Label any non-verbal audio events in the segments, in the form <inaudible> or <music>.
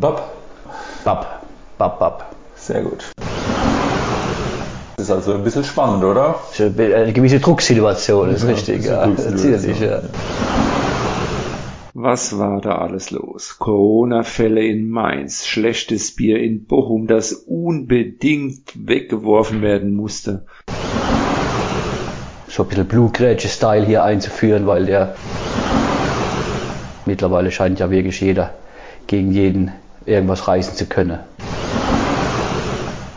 Bab. Bab. Bab, Bab. Sehr gut. Das ist also ein bisschen spannend, oder? Eine gewisse Drucksituation ist Ja, richtig, ja. Natürlich, ja. Was war da alles los? Corona-Fälle in Mainz, schlechtes Bier in Bochum, das unbedingt weggeworfen werden musste. So ein bisschen Blutgrätsche-Style hier einzuführen, weil der mittlerweile scheint ja wirklich jeder gegen jeden irgendwas reißen zu können.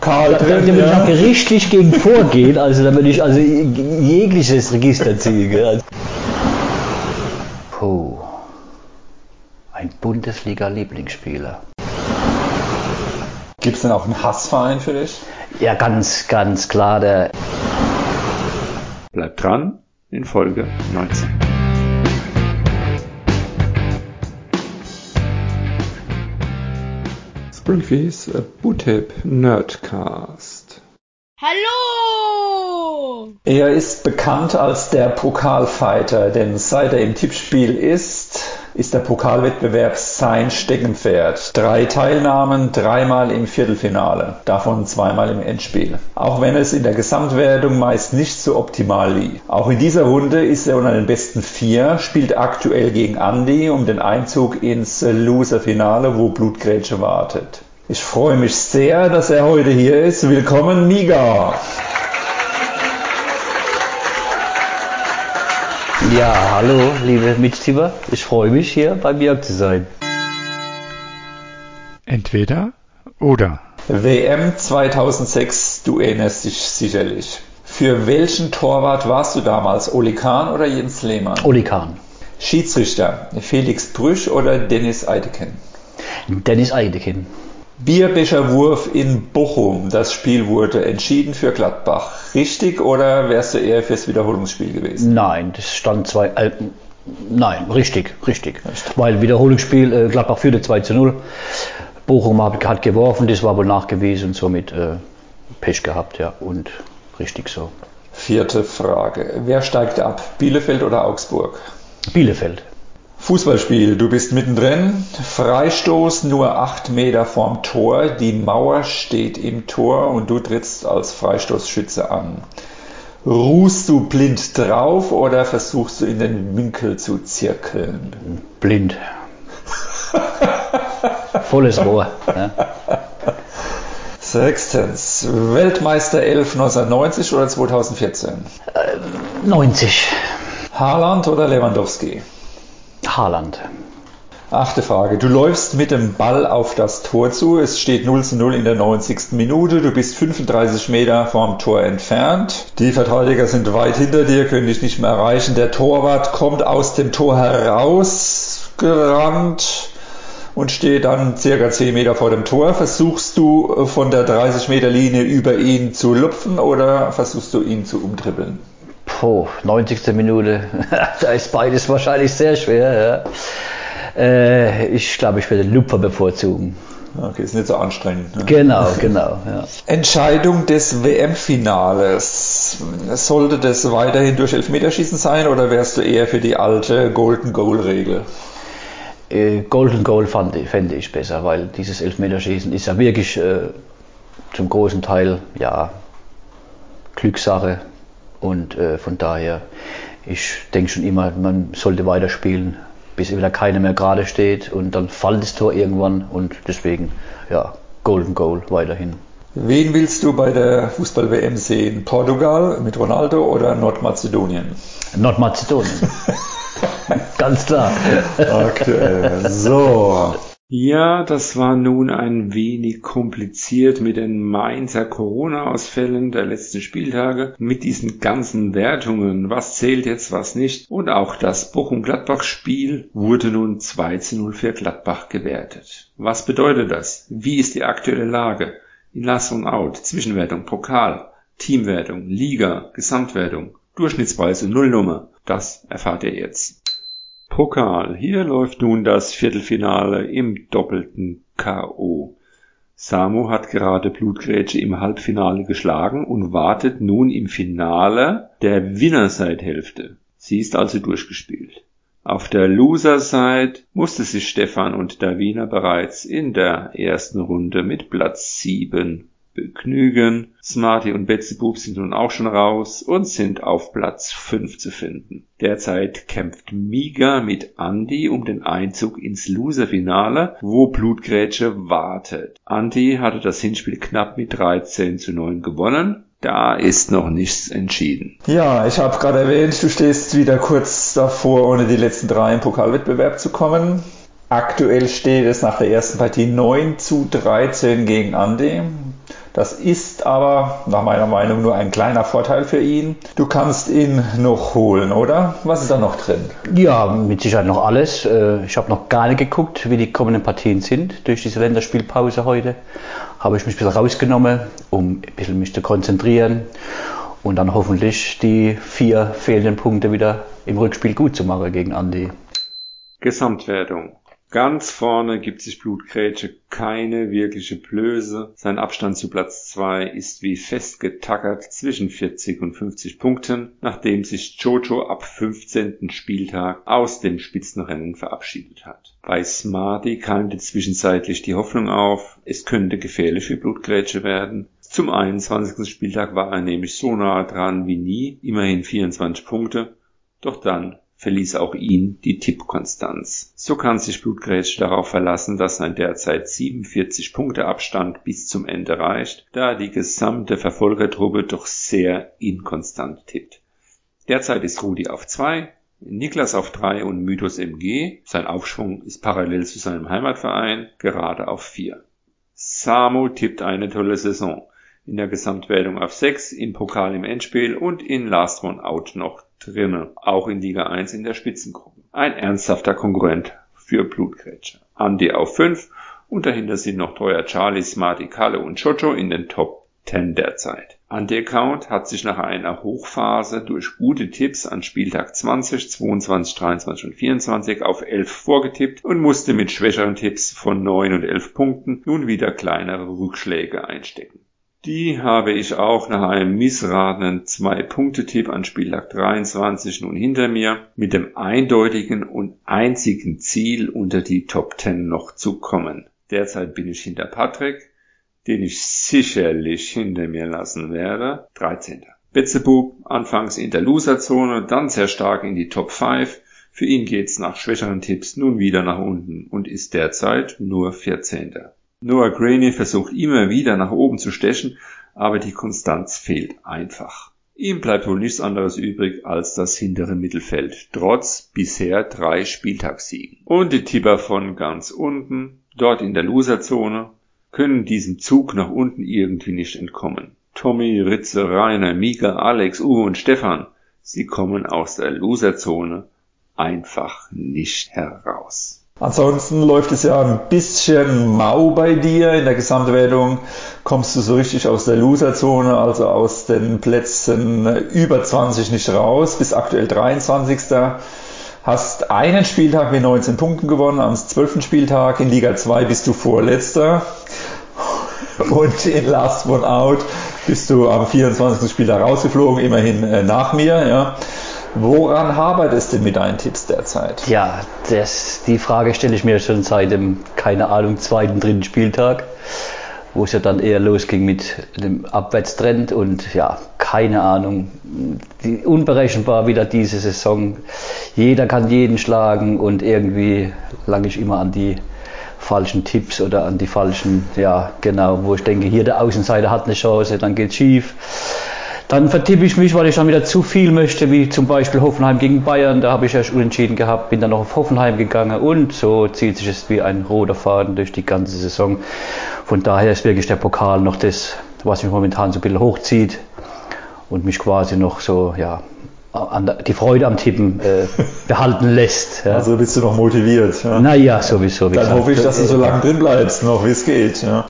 Karl Da, da, da würde ich auch gerichtlich gegen vorgehen, also da würde ich also jegliches Register ziehen. Gell? Also Puh. Ein Bundesliga-Lieblingsspieler. Gibt es denn auch einen Hassverein für dich? Ja, ganz, ganz klar, der Bleibt dran in Folge 19. Springfields Bootip Nerdcast. Hallo! Er ist bekannt als der Pokalfighter, denn seit er im Tippspiel ist, ist der Pokalwettbewerb sein Steckenpferd. Drei Teilnahmen, dreimal im Viertelfinale, davon zweimal im Endspiel. Auch wenn es in der Gesamtwertung meist nicht so optimal lief. Auch in dieser Runde ist er unter den besten vier, spielt aktuell gegen Andy um den Einzug ins Loser-Finale, wo Blutgrätsche wartet. Ich freue mich sehr, dass er heute hier ist. Willkommen, Miga! Ja, hallo, liebe Mitstieber. Ich freue mich, hier bei Björk zu sein. Entweder oder. WM 2006, du erinnerst dich sicherlich. Für welchen Torwart warst du damals? Oli Kahn oder Jens Lehmann? Oli Kahn. Schiedsrichter, Felix Brüch oder Dennis Eideken? Dennis Eidekin. Bierbecherwurf in Bochum. Das Spiel wurde entschieden für Gladbach. Richtig oder wärst du eher fürs Wiederholungsspiel gewesen? Nein, das stand zwei. Äh, nein, richtig, richtig. Weil Wiederholungsspiel, äh, Gladbach führte 2 zu 0. Bochum hat, hat geworfen, das war wohl nachgewiesen und somit äh, Pech gehabt, ja. Und richtig so. Vierte Frage. Wer steigt ab? Bielefeld oder Augsburg? Bielefeld. Fußballspiel, du bist mittendrin. Freistoß nur acht Meter vorm Tor. Die Mauer steht im Tor und du trittst als Freistoßschütze an. Ruhst du blind drauf oder versuchst du in den Winkel zu zirkeln? Blind. Volles Rohr. Ja. Sechstens. Weltmeister 11 1990 oder 2014? 90. Haaland oder Lewandowski? Haaland. Achte Frage. Du läufst mit dem Ball auf das Tor zu. Es steht 0 zu 0 in der 90. Minute. Du bist 35 Meter vom Tor entfernt. Die Verteidiger sind weit hinter dir, können dich nicht mehr erreichen. Der Torwart kommt aus dem Tor herausgerannt und steht dann circa 10 Meter vor dem Tor. Versuchst du von der 30 Meter Linie über ihn zu lupfen oder versuchst du ihn zu umtribbeln? Puh, 90. Minute. <laughs> da ist beides wahrscheinlich sehr schwer. Ja. Äh, ich glaube, ich werde den Lupfer bevorzugen. Okay, ist nicht so anstrengend. Ne? Genau, genau. <laughs> Ja. Entscheidung des WM-Finales. Sollte das weiterhin durch Elfmeterschießen sein oder wärst du eher für die alte Golden Goal-Regel? Äh, Golden Goal fand, fände ich besser, weil dieses Elfmeterschießen ist ja wirklich äh, zum großen Teil ja Glückssache und äh, von daher, ich denke schon immer, man sollte weiterspielen, bis wieder keiner mehr gerade steht und dann fällt das Tor irgendwann und deswegen, ja, Golden Goal weiterhin. Wen willst du bei der Fußball-WM sehen? Portugal mit Ronaldo oder Nordmazedonien? Nordmazedonien. <laughs> Ganz klar. Aktuell. So. Ja, das war nun ein wenig kompliziert mit den Mainzer Corona-Ausfällen der letzten Spieltage, mit diesen ganzen Wertungen, was zählt jetzt, was nicht. Und auch das Bochum-Gladbach-Spiel wurde nun 2 zu 0 für Gladbach gewertet. Was bedeutet das? Wie ist die aktuelle Lage? In Last und Out, Zwischenwertung, Pokal, Teamwertung, Liga, Gesamtwertung, Durchschnittspreise, Nullnummer. Das erfahrt ihr jetzt. Pokal. Hier läuft nun das Viertelfinale im doppelten K.O. Samu hat gerade Blutgrätsche im Halbfinale geschlagen und wartet nun im Finale der Winnerseithälfte. Sie ist also durchgespielt. Auf der Loser-Side musste sich Stefan und Davina bereits in der ersten Runde mit Platz 7 begnügen. Smarty und Betzebub sind nun auch schon raus und sind auf Platz 5 zu finden. Derzeit kämpft Miga mit Andy um den Einzug ins Loser-Finale, wo Blutgrätsche wartet. Andy hatte das Hinspiel knapp mit 13 zu 9 gewonnen. Da ist noch nichts entschieden. Ja, ich habe gerade erwähnt, du stehst wieder kurz davor, ohne die letzten drei im Pokalwettbewerb zu kommen. Aktuell steht es nach der ersten Partie 9 zu 13 gegen Andy. Das ist aber nach meiner Meinung nur ein kleiner Vorteil für ihn. Du kannst ihn noch holen, oder? Was ist da noch drin? Ja, mit Sicherheit noch alles. Äh, ich habe noch gar nicht geguckt, wie die kommenden Partien sind. Durch diese Länderspielpause heute habe ich mich ein bisschen rausgenommen, um ein bisschen mich zu konzentrieren und dann hoffentlich die vier fehlenden Punkte wieder im Rückspiel gut zu machen gegen Andi. Gesamtwertung. Ganz vorne gibt sich Blutgrätsche keine wirkliche Blöße. Sein Abstand zu Platz 2 ist wie festgetackert zwischen 40 und 50 Punkten, nachdem sich Jojo ab 15. Spieltag aus dem Spitzenrennen verabschiedet hat. Bei Smarty keimte zwischenzeitlich die Hoffnung auf, es könnte gefährlich für Blutgrätsche werden. Zum 21. Spieltag war er nämlich so nah dran wie nie, immerhin 24 Punkte, doch dann verließ auch ihn die Tippkonstanz. So kann sich Blutgrätsch darauf verlassen, dass sein derzeit 47 Punkte Abstand bis zum Ende reicht, da die gesamte Verfolgertruppe doch sehr inkonstant tippt. Derzeit ist Rudi auf 2, Niklas auf 3 und Mythos MG, sein Aufschwung ist parallel zu seinem Heimatverein, gerade auf 4. Samo tippt eine tolle Saison. In der Gesamtwertung auf 6, im Pokal im Endspiel und in Last One Out noch drinne, auch in Liga 1 in der Spitzengruppe. Ein ernsthafter Konkurrent für Blutgrätsche. Andy auf 5 und dahinter sind noch Teuer Charlie, Smarty, Kalle und Jojo in den Top 10 derzeit. Anti-Account hat sich nach einer Hochphase durch gute Tipps an Spieltag 20, 22, 23 und 24 auf 11 vorgetippt und musste mit schwächeren Tipps von 9 und 11 Punkten nun wieder kleinere Rückschläge einstecken. Die habe ich auch nach einem missratenen Zwei-Punkte-Tipp an Spieltag 23 nun hinter mir, mit dem eindeutigen und einzigen Ziel, unter die Top 10 noch zu kommen. Derzeit bin ich hinter Patrick, den ich sicherlich hinter mir lassen werde, 13. Betzebub, anfangs in der Loser-Zone, dann sehr stark in die Top 5. Für ihn geht's nach schwächeren Tipps nun wieder nach unten und ist derzeit nur 14. Noah Graney versucht immer wieder nach oben zu stechen, aber die Konstanz fehlt einfach. Ihm bleibt wohl nichts anderes übrig als das hintere Mittelfeld, trotz bisher drei Spieltagssiegen. Und die Tipper von ganz unten, dort in der Loserzone, können diesem Zug nach unten irgendwie nicht entkommen. Tommy, Ritze, Rainer, Mika, Alex, Uwe und Stefan, sie kommen aus der Loserzone einfach nicht heraus. Ansonsten läuft es ja ein bisschen mau bei dir. In der Gesamtwertung kommst du so richtig aus der Loserzone, also aus den Plätzen über 20 nicht raus, bis aktuell 23. Hast einen Spieltag mit 19 Punkten gewonnen, am 12. Spieltag in Liga 2 bist du Vorletzter und in Last One Out bist du am 24. Spieltag rausgeflogen, immerhin äh, nach mir. Ja. Woran es denn mit deinen Tipps derzeit? Ja, das, die Frage stelle ich mir schon seit dem, keine Ahnung, zweiten, dritten Spieltag, wo es ja dann eher losging mit dem Abwärtstrend und ja, keine Ahnung, die, unberechenbar wieder diese Saison. Jeder kann jeden schlagen und irgendwie lange ich immer an die falschen Tipps oder an die falschen, ja, genau, wo ich denke, hier der Außenseiter hat eine Chance, dann geht's schief dann vertippe ich mich, weil ich dann wieder zu viel möchte, wie zum Beispiel Hoffenheim gegen Bayern. Da habe ich erst unentschieden gehabt, bin dann noch auf Hoffenheim gegangen und so zieht sich es wie ein roter Faden durch die ganze Saison. Von daher ist wirklich der Pokal noch das, was mich momentan so ein bisschen hochzieht und mich quasi noch so, ja, die Freude am Tippen äh, <laughs> behalten lässt. Ja. Also bist du noch motiviert. Ja? Naja, sowieso. Dann hoffe ich, dass du so lange drin bleibst, noch wie es geht. Ja.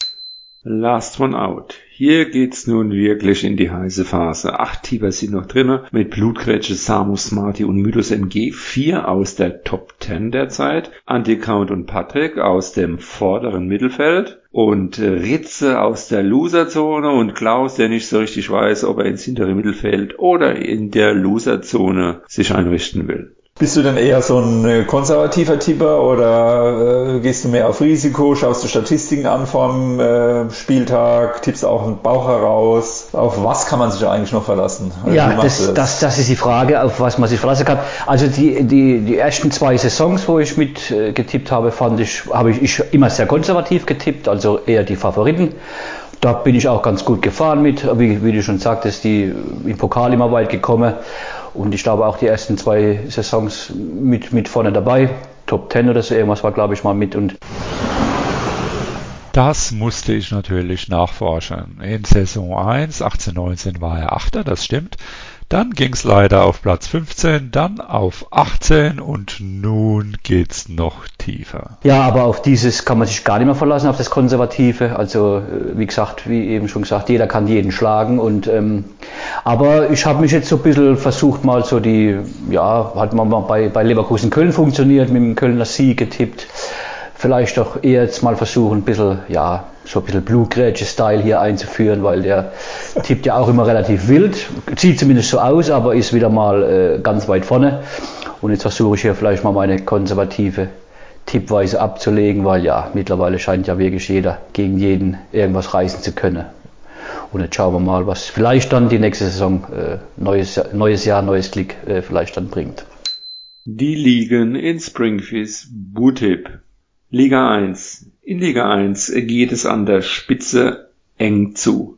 Last one out. Hier geht's nun wirklich in die heiße Phase. Acht Tiber sind noch drinnen mit Blutgrätsche, Samus, Smarty und Mythos MG. Vier aus der Top 10 derzeit. Anticount und Patrick aus dem vorderen Mittelfeld. Und Ritze aus der Loserzone und Klaus, der nicht so richtig weiß, ob er ins hintere Mittelfeld oder in der Loserzone sich einrichten will. Bist du denn eher so ein äh, konservativer Tipper oder äh, gehst du mehr auf Risiko, schaust du Statistiken an vom äh, Spieltag, tippst auch einen Bauch heraus? Auf was kann man sich eigentlich noch verlassen? Ja, das, das, das ist die Frage, auf was man sich verlassen kann. Also die, die, die ersten zwei Saisons, wo ich mit äh, getippt habe, fand ich, habe ich, ich immer sehr konservativ getippt, also eher die Favoriten. Da bin ich auch ganz gut gefahren mit, wie, wie du schon sagtest, die im Pokal immer weit gekommen. Und ich glaube auch die ersten zwei Saisons mit, mit vorne dabei. Top 10 oder so irgendwas war, glaube ich, mal mit. Und das musste ich natürlich nachforschen. In Saison 1, 18-19 war er Achter, das stimmt. Dann ging's leider auf Platz 15, dann auf 18 und nun geht's noch tiefer. Ja, aber auf dieses kann man sich gar nicht mehr verlassen, auf das Konservative. Also äh, wie gesagt, wie eben schon gesagt, jeder kann jeden schlagen. Und ähm, aber ich habe mich jetzt so ein bisschen versucht, mal so die, ja, hat man mal bei, bei Leverkusen Köln funktioniert, mit dem Kölner Sieg getippt vielleicht doch eher jetzt mal versuchen, ein bisschen, ja, so ein bisschen Blutgrätsche-Style hier einzuführen, weil der tippt ja auch immer relativ wild, sieht zumindest so aus, aber ist wieder mal äh, ganz weit vorne. Und jetzt versuche ich hier vielleicht mal meine konservative Tippweise abzulegen, weil ja, mittlerweile scheint ja wirklich jeder gegen jeden irgendwas reißen zu können. Und jetzt schauen wir mal, was vielleicht dann die nächste Saison, äh, neues, neues Jahr, neues Glück äh, vielleicht dann bringt. Die liegen in Springfields Bootip. Liga 1. In Liga 1 geht es an der Spitze eng zu.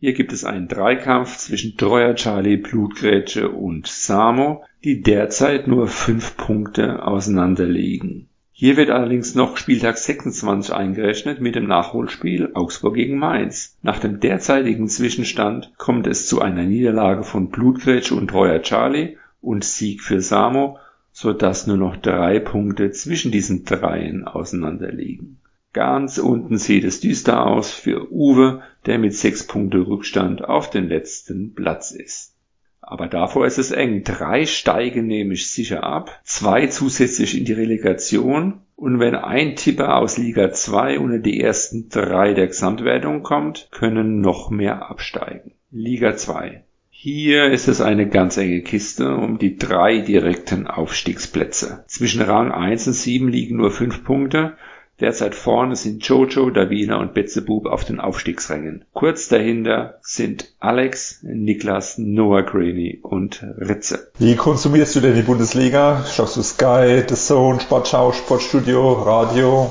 Hier gibt es einen Dreikampf zwischen Treuer Charlie, Blutgrätsche und Samo, die derzeit nur fünf Punkte auseinander liegen. Hier wird allerdings noch Spieltag 26 eingerechnet mit dem Nachholspiel Augsburg gegen Mainz. Nach dem derzeitigen Zwischenstand kommt es zu einer Niederlage von Blutgrätsche und Treuer Charlie und Sieg für Samo so dass nur noch drei Punkte zwischen diesen dreien auseinanderliegen. Ganz unten sieht es düster aus für Uwe, der mit sechs Punkte Rückstand auf den letzten Platz ist. Aber davor ist es eng. Drei steigen nämlich sicher ab, zwei zusätzlich in die Relegation und wenn ein Tipper aus Liga 2 unter die ersten drei der Gesamtwertung kommt, können noch mehr absteigen. Liga 2. Hier ist es eine ganz enge Kiste um die drei direkten Aufstiegsplätze. Zwischen Rang 1 und 7 liegen nur 5 Punkte. Derzeit vorne sind Jojo, Davina und Betzebub auf den Aufstiegsrängen. Kurz dahinter sind Alex, Niklas, Noah Graney und Ritze. Wie konsumierst du denn die Bundesliga? Schaust du Sky, The Zone, Sportschau, Sportstudio, Radio?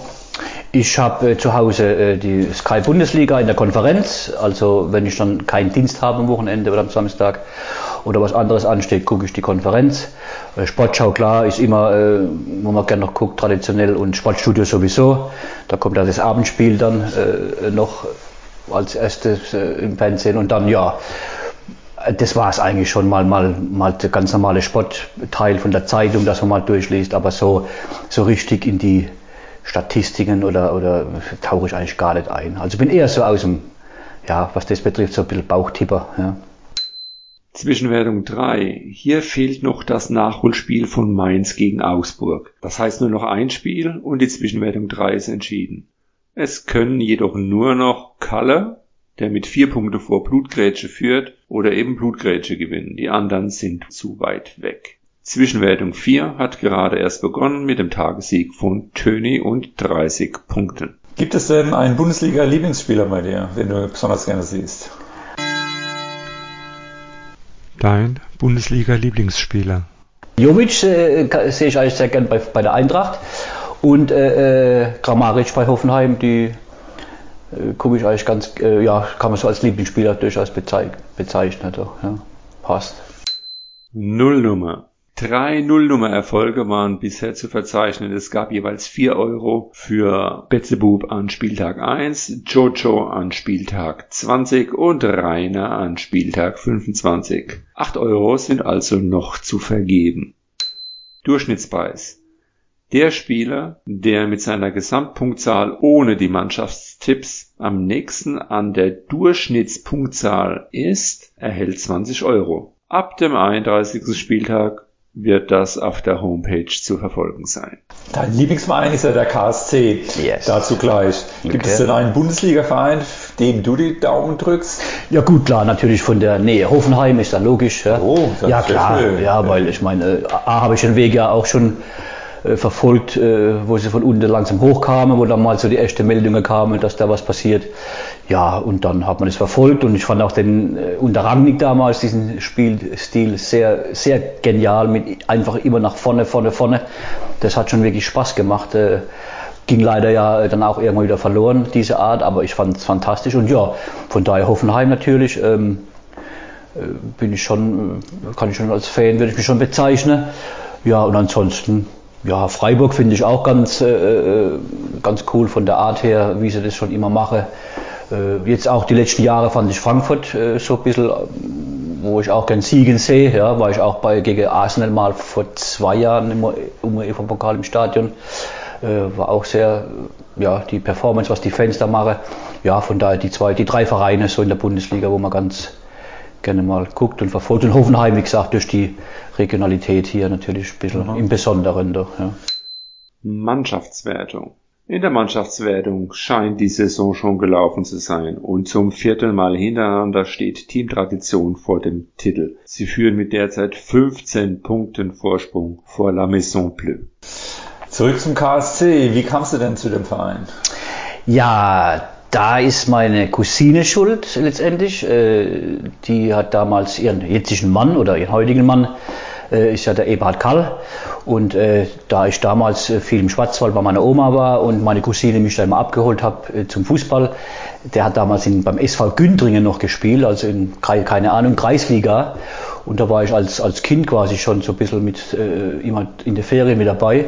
Ich habe äh, zu Hause äh, die Sky Bundesliga in der Konferenz. Also wenn ich dann keinen Dienst habe am Wochenende oder am Samstag oder was anderes ansteht, gucke ich die Konferenz. Äh, Sportschau klar ist immer, wo man gerne noch guckt, traditionell und Sportstudio sowieso. Da kommt dann das Abendspiel dann noch als erstes im Fernsehen und dann ja. Das war es eigentlich schon mal, mal, mal der ganz normale Sportteil von der Zeitung, dass man mal durchliest, aber so, so richtig in die Statistiken oder, oder tauche ich eigentlich gar nicht ein. Also bin eher so aus dem, ja, was das betrifft, so ein bisschen Bauchtipper. Ja. Zwischenwertung 3. Hier fehlt noch das Nachholspiel von Mainz gegen Augsburg. Das heißt nur noch ein Spiel und die Zwischenwertung 3 ist entschieden. Es können jedoch nur noch Kalle, der mit vier Punkte vor Blutgrätsche führt, oder eben Blutgrätsche gewinnen. Die anderen sind zu weit weg. Zwischenwertung 4 hat gerade erst begonnen mit dem Tagessieg von Töni und 30 Punkten. Gibt es denn einen Bundesliga-Lieblingsspieler bei dir, den du besonders gerne siehst? Dein Bundesliga-Lieblingsspieler? Jovic äh, sehe ich eigentlich sehr gern bei, bei der Eintracht und äh, äh Grammaric bei Hoffenheim, die äh, gucke ich eigentlich ganz, äh, ja, kann man so als Lieblingsspieler durchaus bezeich bezeichnen. Doch, ja, passt. Nullnummer. Drei Nullnummer-Erfolge waren bisher zu verzeichnen. Es gab jeweils vier Euro für Betzebub an Spieltag 1, Jojo an Spieltag 20 und Rainer an Spieltag 25. Acht Euro sind also noch zu vergeben. Durchschnittspreis. Der Spieler, der mit seiner Gesamtpunktzahl ohne die Mannschaftstipps am nächsten an der Durchschnittspunktzahl ist, erhält 20 Euro. Ab dem 31. Spieltag wird das auf der Homepage zu verfolgen sein. Dein Lieblingsverein ist ja der KSC. Yes. Dazu gleich. Gibt Okay. es denn einen Bundesliga-Verein, dem du die Daumen drückst? Ja gut, klar, natürlich von der Nähe. Hoffenheim ist da logisch. Ja, Oh, das ja klar. schön. Ja, weil ich meine, A, habe ich den Weg ja auch schon äh, verfolgt, äh, wo sie von unten langsam hochkamen, wo dann mal so die erste Meldungen kamen, dass da was passiert. Ja, und dann hat man es verfolgt und ich fand auch den äh, unter Rangnick damals diesen Spielstil sehr, sehr genial mit einfach immer nach vorne, vorne, vorne. Das hat schon wirklich Spaß gemacht. Äh, ging leider ja dann auch irgendwann wieder verloren, diese Art, aber ich fand es fantastisch und ja, von daher Hoffenheim natürlich. Ähm, äh, bin ich schon, äh, kann ich schon als Fan, würde ich mich schon bezeichnen. Ja, und ansonsten, ja, Freiburg finde ich auch ganz, äh, äh, ganz cool von der Art her, wie sie das schon immer machen. Äh, jetzt auch die letzten Jahre fand ich Frankfurt äh, so ein bisschen, ähm, wo ich auch gern Siegen sehe, ja, war ich auch bei, gegen Arsenal mal vor zwei Jahren im UEFA-Pokal im Stadion. Äh, war auch sehr, ja, die Performance, was die Fans da machen. Ja, von daher die zwei, die drei Vereine so in der Bundesliga, wo man ganz, gerne mal guckt und verfolgt. Und Hoffenheim, wie gesagt, durch die Regionalität hier natürlich ein bisschen im Besonderen doch. Ja. Mannschaftswertung. In der Mannschaftswertung scheint die Saison schon gelaufen zu sein und zum vierten Mal hintereinander steht Team Tradition vor dem Titel. Sie führen mit derzeit 15 Punkten Vorsprung vor La Maison Bleu. Zurück zum KSC. Wie kamst du denn zu dem Verein? ja, da ist meine Cousine schuld letztendlich. Äh, Die hat damals ihren jetzigen Mann oder ihren heutigen Mann, äh, ist ja der Eberhard Kall. Und äh, da ich damals viel im Schwarzwald bei meiner Oma war und meine Cousine mich da immer abgeholt habe zum Fußball, der hat damals in, beim SV Gündringen noch gespielt, also in, keine Ahnung, Kreisliga. Und da war ich als, als Kind quasi schon so ein bisschen mit, äh, immer in der Ferien mit dabei.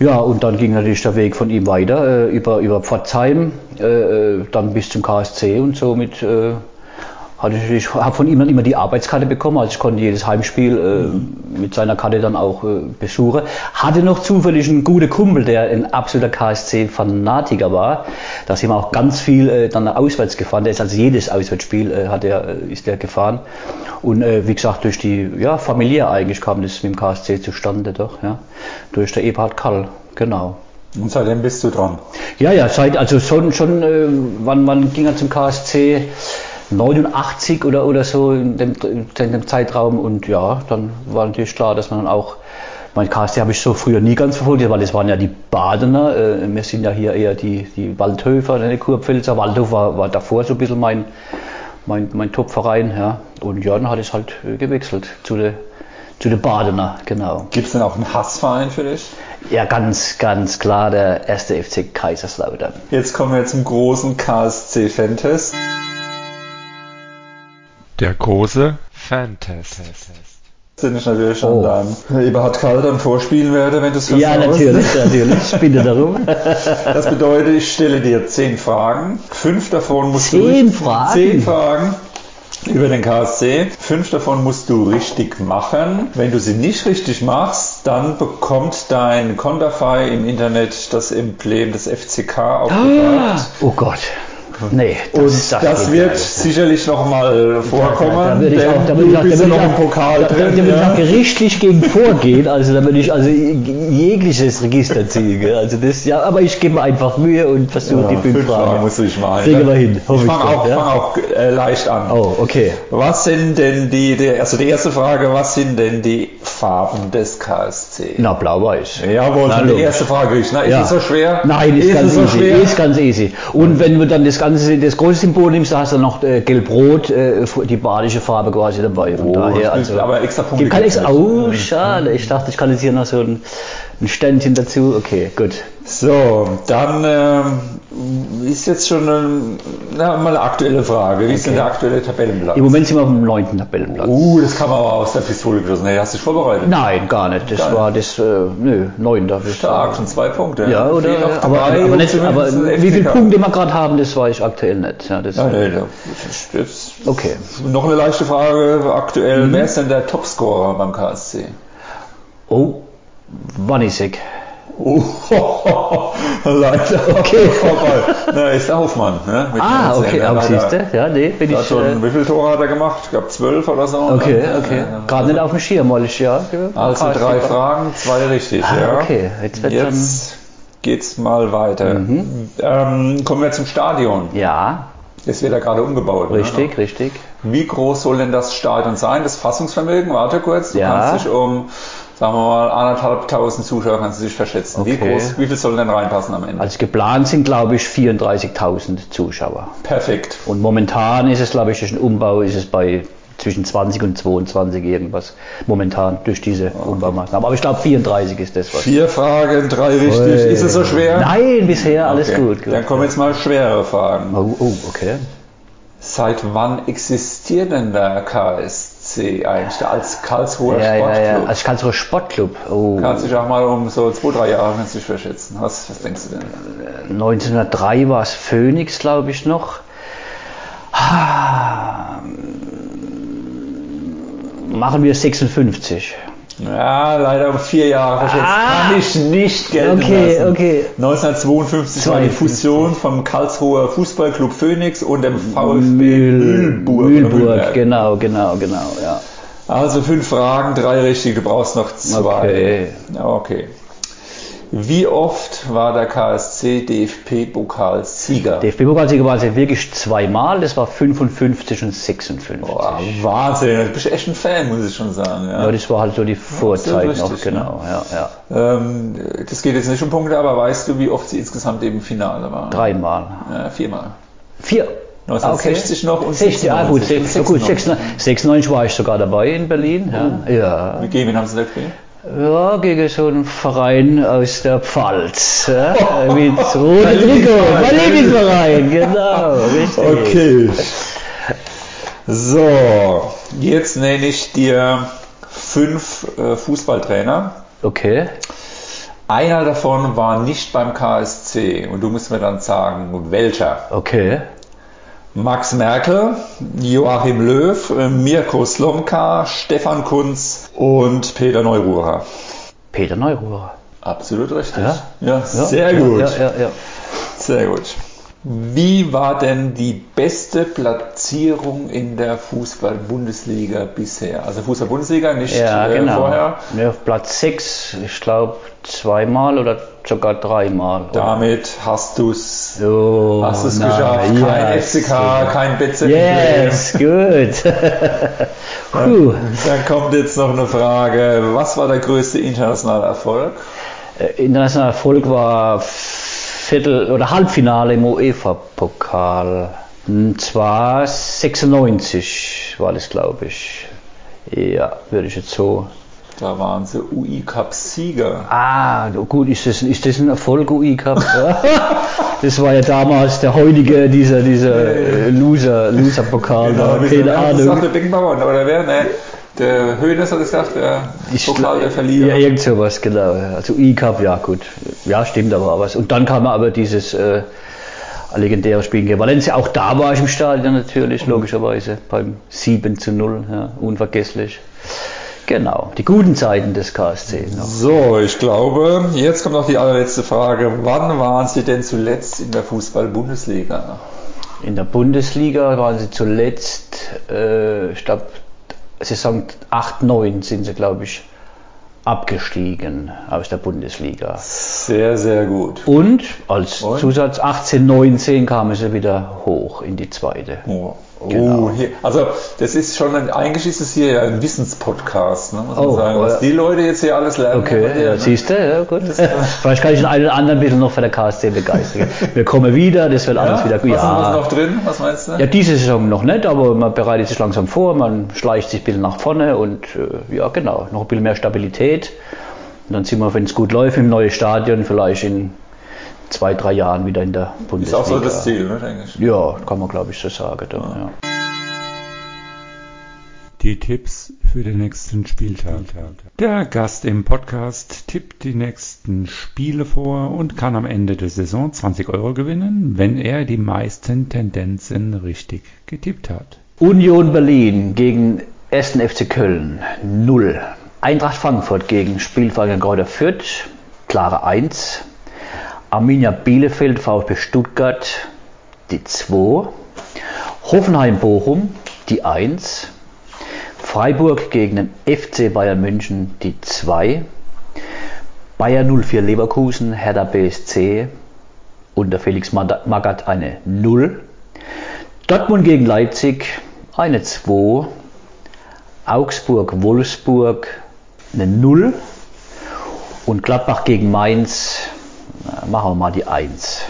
Ja, und dann ging natürlich der Weg von ihm weiter, äh, über, über Pforzheim, äh, äh, dann bis zum KSC und so mit, äh, hatte ich, ich habe von ihm dann immer die Arbeitskarte bekommen, also ich konnte jedes Heimspiel äh, mit seiner Karte dann auch äh, besuchen. Hatte noch zufällig einen guten Kumpel, der ein absoluter KSC-Fanatiker war. Da sind wir auch ganz viel äh, dann auswärts gefahren. Der ist also jedes Auswärtsspiel äh, hat er, äh, ist er gefahren. Und äh, wie gesagt, durch die, ja, familiär eigentlich kam das mit dem KSC zustande doch, ja. Durch der Eberhard Kall, genau. Und seitdem bist du dran. Ja, ja, seit, also schon, schon äh, wann, wann ging er zum KSC? 89 oder, oder so in dem, in dem Zeitraum und ja, dann war natürlich klar, dass man dann auch, mein KSC habe ich so früher nie ganz verfolgt, weil das waren ja die Badener, äh, wir sind ja hier eher die, die Waldhöfer, ne, die Kurpfälzer, Waldhof war, war davor so ein bisschen mein, mein, mein Top-Verein, ja, und ja, dann hat es halt äh, gewechselt zu der, zu der Badener, genau. Gibt es denn auch einen Hassverein für dich? Ja, ganz, ganz klar der erste FC Kaiserslautern. Jetzt kommen wir zum großen KSC-Fan-Test. Der große Fan-Test. Den ich natürlich schon Oh. dann Eberhard Kall dann vorspielen werde, wenn du es Ja, natürlich, <laughs> natürlich. Ich bitte darum. Das bedeutet, ich stelle dir zehn Fragen. Fünf davon musst du Zehn richtig- Fragen? Zehn Fragen über den KSC. Fünf davon musst du richtig machen. Wenn du sie nicht richtig machst, dann bekommt dein Konterfei im Internet das Emblem des FCK aufgebracht. Oh Gott. Nee, Und das, das, wird nicht. sicherlich nochmal vorkommen. Da, da würde ich auch, da würde ich auch, da ja ich noch im Pokal da, da, drin. da würde ich ja. auch gerichtlich gegen vorgehen. Also da würde ich also jegliches Register ziehen. gell. Also das, ja, aber ich gebe mir einfach Mühe und versuche die Ja, fünf, Fragen. musst du dich mal Kriegen wir hin, Ich ich fange auch, ja. fang auch äh, leicht an. Oh, okay. Was sind denn die, die, also die erste Frage, was sind denn die Farben des KSC? Na, blau-weiß. Jawohl, Na, die erste Frage ist, na, ist Ja. es so schwer? Nein, ist, ganz es so easy. schwer? Ist ganz easy. Und wenn du dann das ganze, das große Symbol nimmst, da hast du noch äh, gelb-rot, äh, die badische Farbe quasi dabei. Von Oh, daher, also. aber extra Punkte gibt's extra. Oh, schade. Ich dachte, ich kann jetzt hier noch so ein, ein Ständchen dazu. Okay, gut. So, dann ähm, ist jetzt schon ähm, na, mal eine aktuelle Frage. Wie ist denn der aktuelle Tabellenplatz? Im Moment sind wir auf dem neunten Tabellenplatz. Uh, das kann man aber aus der Pistole geschossen. Hey, hast du dich vorbereitet? Nein, gar nicht. Das Gar war das, äh, nö, neun da. Stark, schon zwei Punkte. Ja, oder? Aber, aber, und nicht, aber ein wie viele. Punkte wir gerade haben, das weiß ich aktuell nicht. Ja, das, Ja, nee, das Okay. noch eine leichte Frage aktuell. Mhm. Wer ist denn der Topscorer beim KSC? Oh, Wanisek. Oh, <laughs> leider okay. vorbei. Na, ist der Hofmann. Ne? Mit Ah, 19, okay, aber siehst du, ja, nee, bin ich. schon, Äh, wie viele Tore hat er gemacht? Ich glaube zwölf oder so. okay, Ja, okay. ja, Gerade nicht auf dem Schirm, weil ich ja. Also Krass, drei super. Fragen, zwei richtig. Ah, ja. okay, jetzt wird Jetzt geht's mal weiter. Mhm. Ähm, kommen wir zum Stadion. Ja, Das wird ja gerade umgebaut. richtig, Ne? richtig. Wie groß soll denn das Stadion sein? Das Fassungsvermögen, warte kurz, du Ja. kannst dich um, sagen wir mal, anderthalbtausend Zuschauer kannst du dich verschätzen. Wie Okay. groß, wie viel soll denn reinpassen am Ende? Also geplant sind, glaube ich, 34.000 Zuschauer. Perfekt. Und momentan ist es, glaube ich, durch den Umbau ist es bei zwischen 20 und 22 irgendwas. Momentan durch diese Umbaumaßnahmen. Aber ich glaube 34 ist das was. Vier Fragen, drei richtig. Ui. Ist es so schwer? Nein, bisher alles Okay. gut. gut. Dann kommen jetzt mal schwere Fragen. Oh, oh, okay. Seit wann existiert denn der KSC eigentlich der als Karlsruher Ja, ja, Sportclub? ja. Als Karlsruher Sportclub. Oh. Kannst dich auch mal um so zwei, drei Jahre kannst dich verschätzen. Was, was denkst du denn? 1903 war es Phoenix, glaube ich, noch. Ah, Machen wir 56. Ja, leider um vier Jahre verschätzt. Ah. Kann ich nicht gelten Okay, lassen. okay. 1952 war die 52. Fusion vom Karlsruher Fußballclub Phoenix und dem VfB Mühl, Mühlburg. Mühlburg, genau, genau, genau, ja. Also fünf Fragen, drei richtig, du brauchst noch zwei. Okay. Okay. Wie oft war der KSC DFB-Pokalsieger? DFB-Pokalsieger war es ja wirklich zweimal, das war 55 und 56. Boah, Wahnsinn, du bist echt ein Fan, muss ich schon sagen. Ja. Ja, das war halt so die Vorzeit richtig, noch, genau, ja, ja. Ähm, das geht jetzt nicht um Punkte, aber weißt du, wie oft sie insgesamt im Finale waren? Dreimal. Ja, viermal. Vier. 1960 noch und 60, ah, gut, 96. sech- gut 96, 96 war ich sogar dabei in Berlin. Ja, ja. Wie gegen wen haben sie da gespielt? Ja gegen so einen Verein aus der Pfalz. <laughs> Ja, mit rotem Trikot. Lieblingsverein, genau. Richtig. Okay. So, jetzt nenne ich dir fünf äh, Fußballtrainer. Okay. Einer davon war nicht beim KSC und du musst mir dann sagen, welcher. Okay. Max Merkel, Joachim Löw, äh, Mirko Slomka, Stefan Kunz und Peter Neururer. Peter Neururer. Absolut richtig. Ja? ja sehr gut. Ja, ja, ja. Sehr gut. Wie war denn die beste Platzierung in der Fußball-Bundesliga bisher? Also Fußball-Bundesliga, nicht Ja, äh, genau. vorher. Ja, auf Platz 6, ich glaube zweimal oder sogar dreimal. Damit hast du es So, hast du's na, geschafft. Kein yes. FCK, kein BZ. Yes, gut. Puh. Dann kommt jetzt noch eine Frage. Was war der größte internationale Erfolg? Äh, Internationaler Erfolg war Viertel- oder Halbfinale im UEFA-Pokal. Und zwar 96 war das, glaube ich. Ja, würde ich jetzt so. Da waren sie UI-Cup-Sieger. Ah, gut, ist das, ist das ein Erfolg, UI Cup? <laughs> das war ja damals der heutige, dieser, dieser äh, Loser, Loser-Pokal. da, wie keine das sagt Ahnung. der Beckenbauer, oder wer? Ne? Der Höhnes hat gesagt, der Ich Pokal der Ja, Verlierer. irgend sowas, genau. ja. Also E-Cup, ja gut. Ja, stimmt, aber was. Und dann kam aber dieses äh, legendäre Spiel gegen Valencia. Auch da war ich im Stadion natürlich, logischerweise, beim 7 zu 0. Ja, unvergesslich. Genau, die guten Zeiten des KSC. Noch. So, ich glaube, jetzt kommt noch die allerletzte Frage. Wann waren Sie denn zuletzt in der Fußball-Bundesliga? In der Bundesliga waren sie zuletzt, äh, ich glaube, Saison 8, 9 sind sie, glaube ich, abgestiegen aus der Bundesliga. Sehr, sehr gut. Und als Und? Zusatz 18, 19 kamen sie wieder hoch in die zweite. Oh, oh, Genau. hier, also das ist schon ein, eigentlich ist es hier ja ein Wissenspodcast, ne, muss man Oh, sagen, was ja. die Leute jetzt hier alles lernen. von Okay, dir, ja, ne? siehst du, ja gut. <laughs> Vielleicht kann ich den einen oder anderen ein bisschen noch für der KSC begeistern. Wir kommen wieder, das wird alles ja? wieder Was gut. ist was Ja. noch drin? Was meinst du? ja, diese Saison noch nicht, aber man bereitet sich langsam vor, man schleicht sich ein bisschen nach vorne und äh, ja, genau, noch ein bisschen mehr Stabilität. Und dann sind wir, wenn es gut läuft, im neuen Stadion vielleicht in zwei, drei Jahren wieder in der ist Bundesliga. auch so das Ziel, ne, denke ich. Ja, kann man glaube ich so sagen. Dann, ja. Die Tipps für den nächsten Spieltag. Der Gast im Podcast tippt die nächsten Spiele vor und kann am Ende der Saison 20 Euro gewinnen, wenn er die meisten Tendenzen richtig getippt hat. Union Berlin gegen 1. FC Köln 0. Eintracht Frankfurt gegen Spielverein Kräuter Fürth klare 1. Arminia Bielefeld, VfB Stuttgart die 2. Hoffenheim Bochum die 1. Freiburg gegen den FC Bayern München die 2. Bayern 04 Leverkusen, Hertha BSC unter Felix Magath eine 0. Dortmund gegen Leipzig eine 2. Augsburg Wolfsburg eine 0. Und Gladbach gegen Mainz machen wir mal die 1.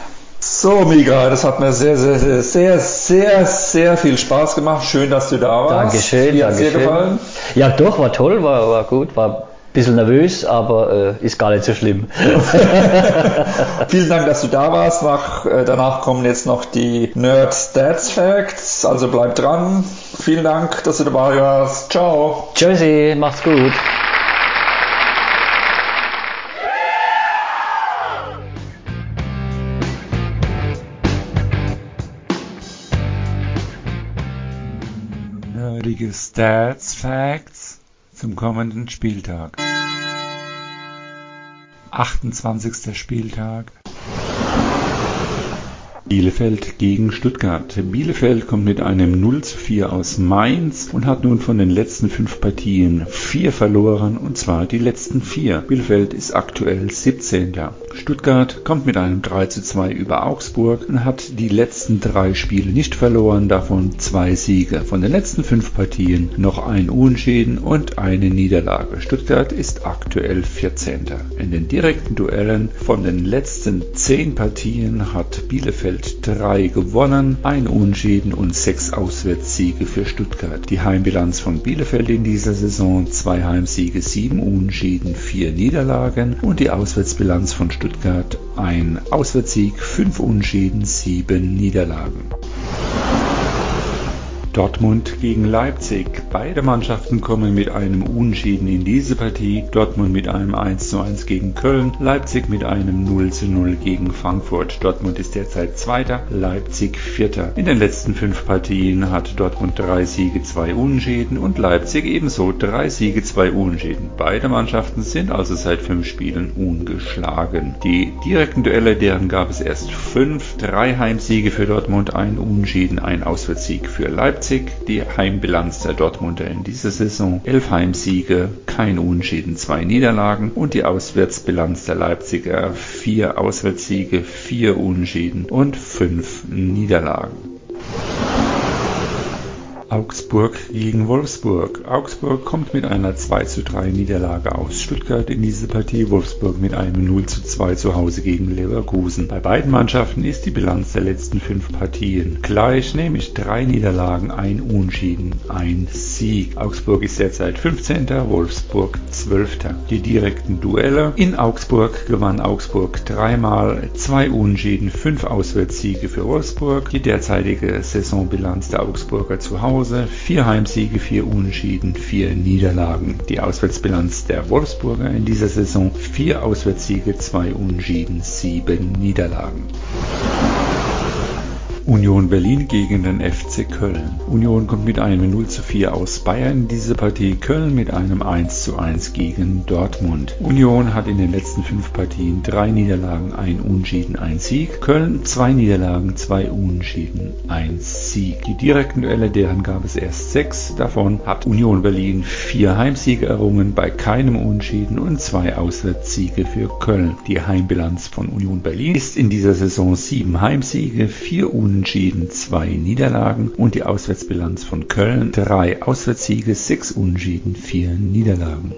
So, Miga, das hat mir sehr, sehr, sehr, sehr, sehr, sehr viel Spaß gemacht. Schön, dass du da warst. Dankeschön. Wie hat dir gefallen? Ja, doch, war toll, war, war gut, war ein bisschen nervös, aber äh, ist gar nicht so schlimm. <laughs> Vielen Dank, dass du da warst. Nach, äh, danach kommen jetzt noch die Nerd Stats Facts. Also bleib dran. Vielen Dank, dass du dabei warst. Ciao. Tschüssi, macht's gut. Nerdige Stats Facts zum kommenden Spieltag. 28. Spieltag. Bielefeld gegen Stuttgart. Bielefeld kommt mit einem 0 zu 4 aus Mainz und hat nun von den letzten fünf Partien vier verloren und zwar die letzten vier. Bielefeld ist aktuell 17. Stuttgart kommt mit einem 3 zu 2 über Augsburg und hat die letzten drei Spiele nicht verloren, davon zwei Siege. Von den letzten fünf Partien noch ein Unentschieden und eine Niederlage. Stuttgart ist aktuell 14. In den direkten Duellen von den letzten zehn Partien hat Bielefeld drei gewonnen, ein Unentschieden und sechs Auswärtssiege für Stuttgart. Die Heimbilanz von Bielefeld in dieser Saison zwei Heimsiege, sieben Unentschieden, vier Niederlagen und die Auswärtsbilanz von Stuttgart ein Auswärtssieg, fünf Unentschieden, sieben Niederlagen. Dortmund gegen Leipzig. Beide Mannschaften kommen mit einem Unentschieden in diese Partie. Dortmund mit einem 1 zu 1 gegen Köln, Leipzig mit einem 0 zu 0 gegen Frankfurt. Dortmund ist derzeit Zweiter, Leipzig Vierter. In den letzten fünf Partien hat Dortmund drei Siege, zwei Unentschieden und Leipzig ebenso drei Siege, zwei Unentschieden. Beide Mannschaften sind also seit fünf Spielen ungeschlagen. Die direkten Duelle, deren gab es erst fünf. Drei Heimsiege für Dortmund, ein Unentschieden, ein Auswärtssieg für Leipzig. Leipzig die Heimbilanz der Dortmunder in dieser Saison. Elf Heimsiege, kein Unentschieden, zwei Niederlagen und die Auswärtsbilanz der Leipziger vier Auswärtssiege, vier Unentschieden und fünf Niederlagen. Augsburg gegen Wolfsburg. Augsburg kommt mit einer 2 zu 3 Niederlage aus Stuttgart in diese Partie, Wolfsburg mit einem 0 zu 2 zu Hause gegen Leverkusen. Bei beiden Mannschaften ist die Bilanz der letzten fünf Partien gleich, nämlich drei Niederlagen, ein Unentschieden, ein Sieg. Augsburg ist derzeit 15., Wolfsburg 12. Die direkten Duelle. In Augsburg gewann Augsburg dreimal, zwei Unentschieden, fünf Auswärtssiege für Wolfsburg. Die derzeitige Saisonbilanz der Augsburger zu Hause Hause, vier Heimsiege, vier Unentschieden, vier Niederlagen. Die Auswärtsbilanz der Wolfsburger in dieser Saison, vier Auswärtssiege, zwei Unentschieden, sieben Niederlagen. Union Berlin gegen den FC Köln. Union kommt mit einem 0 zu 4 aus Bayern in diese Partie, Köln mit einem 1 zu 1 gegen Dortmund. Union hat in den letzten fünf Partien drei Niederlagen, ein Unentschieden, ein Sieg. Köln zwei Niederlagen, zwei Unentschieden, ein Sieg. Die direkten Duelle, deren gab es erst sechs. Davon hat Union Berlin vier Heimsiege errungen, bei keinem Unentschieden und zwei Auswärtssiege für Köln. Die Heimbilanz von Union Berlin ist in dieser Saison sieben Heimsiege, vier Unentschieden, Unentschieden, zwei Niederlagen und die Auswärtsbilanz von Köln drei Auswärtssiege, sechs Unentschieden, vier Niederlagen.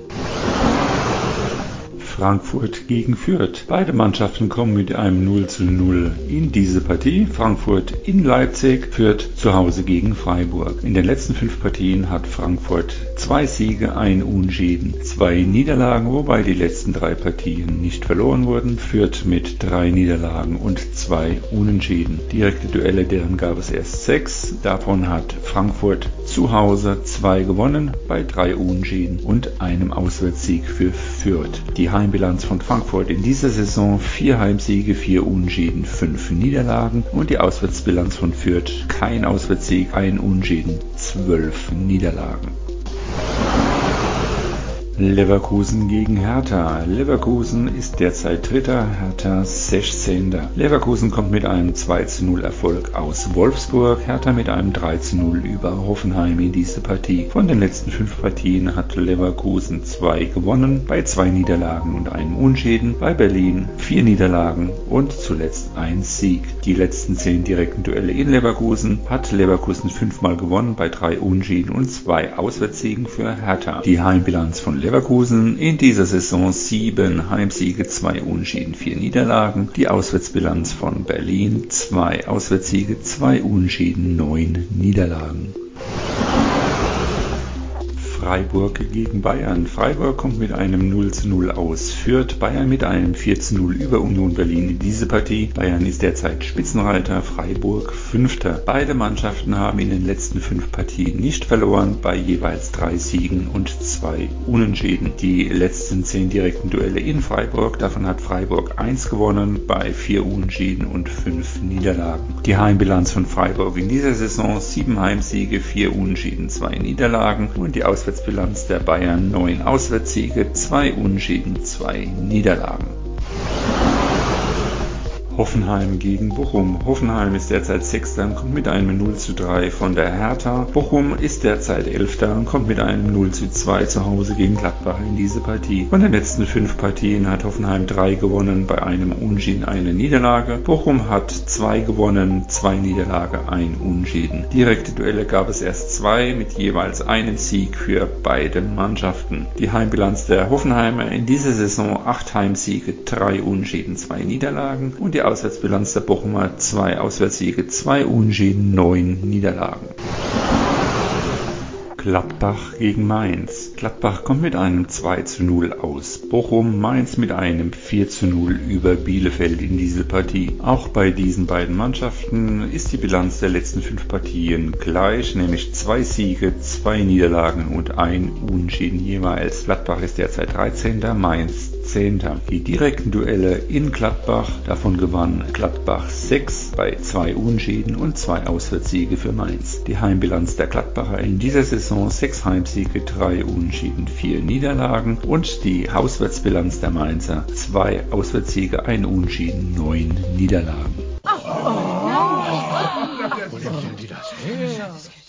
Frankfurt gegen Fürth. Beide Mannschaften kommen mit einem 0 zu 0 in diese Partie. Frankfurt in Leipzig, Fürth zu Hause gegen Freiburg. In den letzten fünf Partien hat Frankfurt zwei Siege, ein Unschieden, zwei Niederlagen, wobei die letzten drei Partien nicht verloren wurden. Fürth mit drei Niederlagen und zwei Unentschieden. Direkte Duelle, deren gab es erst sechs. Davon hat Frankfurt zu Hause zwei gewonnen, bei drei Unentschieden und einem Auswärtssieg für Fürth. Die Heim Bilanz von Frankfurt in dieser Saison vier Heimsiege, vier Unentschieden, fünf Niederlagen und die Auswärtsbilanz von Fürth kein Auswärtssieg, ein Unentschieden, zwölf Niederlagen. Leverkusen gegen Hertha. Leverkusen ist derzeit Dritter, Hertha 16. Leverkusen kommt mit einem 2 0 Erfolg aus Wolfsburg, Hertha mit einem 3 0 über Hoffenheim in diese Partie. Von den letzten fünf Partien hat Leverkusen zwei gewonnen, bei zwei Niederlagen und einem Unschäden, bei Berlin vier Niederlagen und zuletzt ein Sieg. Die letzten zehn direkten Duelle in Leverkusen hat Leverkusen fünfmal gewonnen, bei drei Unschäden und zwei Auswärtssiegen für Hertha. Die Heimbilanz von Leverkusen in dieser Saison sieben Heimsiege, zwei Unschieden, vier Niederlagen. Die Auswärtsbilanz von Berlin zwei Auswärtssiege, zwei Unschieden, neun Niederlagen. Freiburg gegen Bayern. Freiburg kommt mit einem 0 zu 0 aus Fürth, Bayern mit einem 4 zu 0 über Union Berlin in diese Partie. Bayern ist derzeit Spitzenreiter, Freiburg Fünfter. Beide Mannschaften haben in den letzten fünf Partien nicht verloren, bei jeweils drei Siegen und zwei Unentschieden. Die letzten zehn direkten Duelle in Freiburg, davon hat Freiburg 1 gewonnen, bei vier Unentschieden und fünf Niederlagen. Die Heimbilanz von Freiburg in dieser Saison sieben Heimsiege, vier Unentschieden, zwei Niederlagen und die Auswärts Auswärtsbilanz der Bayern neun Auswärtssiege, zwei Unschieden, zwei Niederlagen. Hoffenheim gegen Bochum. Hoffenheim ist derzeit Sechster und kommt mit einem 0 zu 3 von der Hertha. Bochum ist derzeit Elfter und kommt mit einem 0 zu 2 zu Hause gegen Gladbach in diese Partie. Von den letzten fünf Partien hat Hoffenheim drei gewonnen, bei einem Unschieden eine Niederlage. Bochum hat zwei gewonnen, zwei Niederlage, ein Unschieden. Direkte Duelle gab es erst zwei mit jeweils einem Sieg für beide Mannschaften. Die Heimbilanz der Hoffenheimer in dieser Saison acht Heimsiege, drei Unschieden, zwei Niederlagen und die Auswärtsbilanz der Bochumer zwei Auswärtssiege, zwei Unentschieden, neun Niederlagen. Gladbach gegen Mainz. Gladbach kommt mit einem 2 zu 0 aus Bochum, Mainz mit einem 4 zu 0 über Bielefeld in diese Partie. Auch bei diesen beiden Mannschaften ist die Bilanz der letzten fünf Partien gleich, nämlich zwei Siege, zwei Niederlagen und ein Unentschieden jeweils. Gladbach ist derzeit 13. Mainz Zehnter. Die direkten Duelle in Gladbach, davon gewann Gladbach 6 bei zwei Unschieden und zwei Auswärtssiege für Mainz. Die Heimbilanz der Gladbacher in dieser Saison 6 Heimsiege, 3 Unschieden, 4 Niederlagen und die Auswärtsbilanz der Mainzer 2 Auswärtssiege, 1 Unschieden, 9 Niederlagen. Oh, oh, oh. Wo nimmt denn die das her?